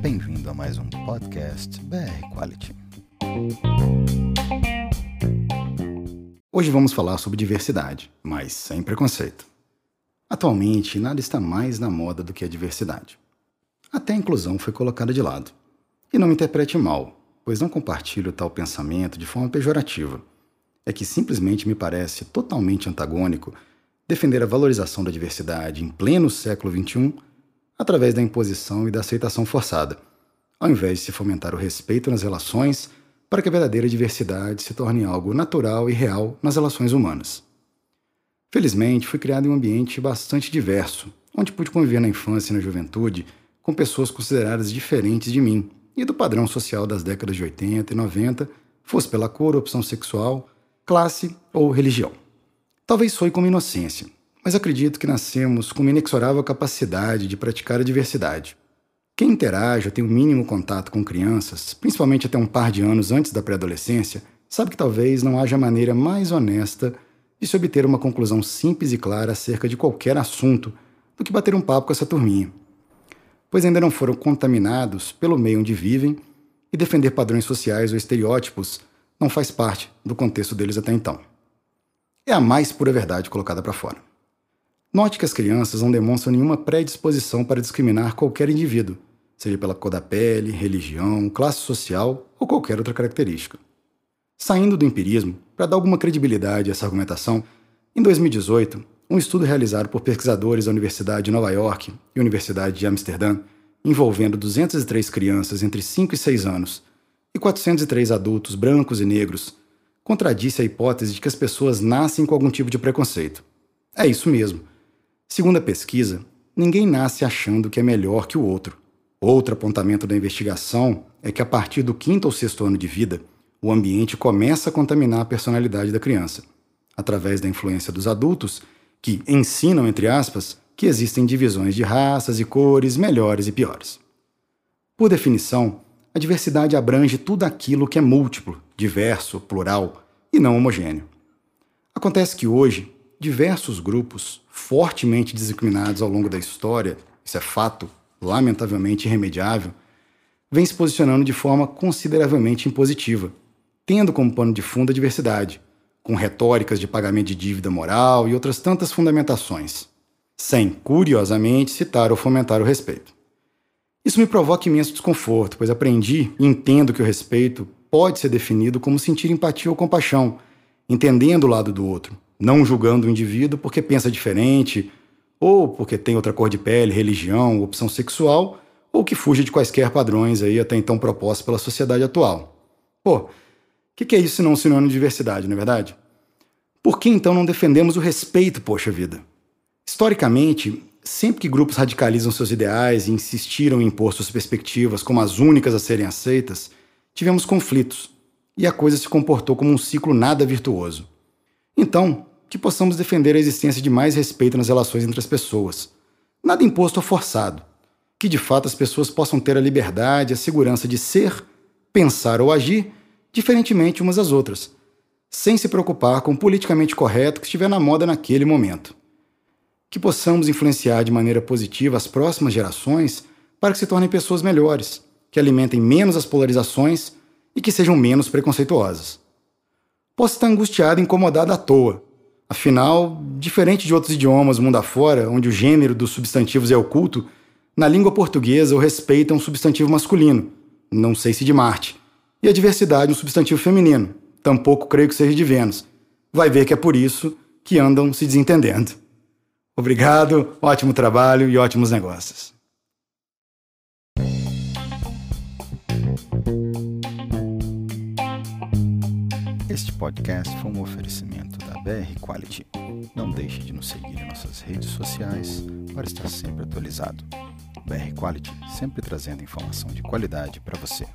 Bem-vindo a mais um podcast BR Quality. Hoje vamos falar sobre diversidade, mas sem preconceito. Atualmente, nada está mais na moda do que a diversidade. Até a inclusão foi colocada de lado. E não me interprete mal, pois não compartilho tal pensamento de forma pejorativa. É que simplesmente me parece totalmente antagônico defender a valorização da diversidade em pleno século XXI através da imposição e da aceitação forçada, ao invés de se fomentar o respeito nas relações para que a verdadeira diversidade se torne algo natural e real nas relações humanas. Felizmente, fui criado em um ambiente bastante diverso, onde pude conviver na infância e na juventude com pessoas consideradas diferentes de mim e do padrão social das décadas de 80 e 90, fosse pela cor, opção sexual, classe ou religião. Talvez soe como inocência, mas acredito que nascemos com uma inexorável capacidade de praticar a diversidade. Quem interage ou tem o um mínimo contato com crianças, principalmente até um par de anos antes da pré-adolescência, sabe que talvez não haja maneira mais honesta de se obter uma conclusão simples e clara acerca de qualquer assunto do que bater um papo com essa turminha pois ainda não foram contaminados pelo meio onde vivem e defender padrões sociais ou estereótipos não faz parte do contexto deles até então. É a mais pura verdade colocada para fora. Note que as crianças não demonstram nenhuma predisposição para discriminar qualquer indivíduo, seja pela cor da pele, religião, classe social ou qualquer outra característica. Saindo do empirismo, para dar alguma credibilidade a essa argumentação, em 2018, um estudo realizado por pesquisadores da Universidade de Nova York e Universidade de Amsterdã, envolvendo 203 crianças entre 5 e 6 anos e 403 adultos brancos e negros, contradisse a hipótese de que as pessoas nascem com algum tipo de preconceito. É isso mesmo. Segundo a pesquisa, ninguém nasce achando que é melhor que o outro. Outro apontamento da investigação é que a partir do quinto ou sexto ano de vida, o ambiente começa a contaminar a personalidade da criança. Através da influência dos adultos, que ensinam, entre aspas, que existem divisões de raças e cores melhores e piores. Por definição, a diversidade abrange tudo aquilo que é múltiplo, diverso, plural e não homogêneo. Acontece que hoje, diversos grupos, fortemente discriminados ao longo da história, isso é fato, lamentavelmente irremediável, vêm se posicionando de forma consideravelmente impositiva, tendo como pano de fundo a diversidade, com retóricas de pagamento de dívida moral e outras tantas fundamentações, sem, curiosamente, citar ou fomentar o respeito. Isso me provoca imenso desconforto, pois aprendi e entendo que o respeito pode ser definido como sentir empatia ou compaixão, entendendo o lado do outro, não julgando o indivíduo porque pensa diferente, ou porque tem outra cor de pele, religião, opção sexual, ou que fuja de quaisquer padrões aí até então propostos pela sociedade atual. Pô, que, que é isso senão um sinônimo de diversidade, não é verdade? Por que então não defendemos o respeito, poxa vida? Historicamente, sempre que grupos radicalizam seus ideais e insistiram em impor suas perspectivas como as únicas a serem aceitas, tivemos conflitos e a coisa se comportou como um ciclo nada virtuoso. Então, que possamos defender a existência de mais respeito nas relações entre as pessoas. Nada imposto ou forçado. Que de fato as pessoas possam ter a liberdade e a segurança de ser, pensar ou agir diferentemente umas das outras, sem se preocupar com o politicamente correto que estiver na moda naquele momento. Que possamos influenciar de maneira positiva as próximas gerações para que se tornem pessoas melhores, que alimentem menos as polarizações e que sejam menos preconceituosas. Posso estar angustiado e incomodado à toa. Afinal, diferente de outros idiomas mundo afora, onde o gênero dos substantivos é oculto, na língua portuguesa o respeito é um substantivo masculino, não sei se de Marte, e a diversidade um substantivo feminino. Tampouco creio que seja de Vênus. Vai ver que é por isso que andam se desentendendo. Obrigado, ótimo trabalho e ótimos negócios. Este podcast foi um oferecimento da BR Quality. Não deixe de nos seguir em nossas redes sociais para estar sempre atualizado. BR Quality, sempre trazendo informação de qualidade para você.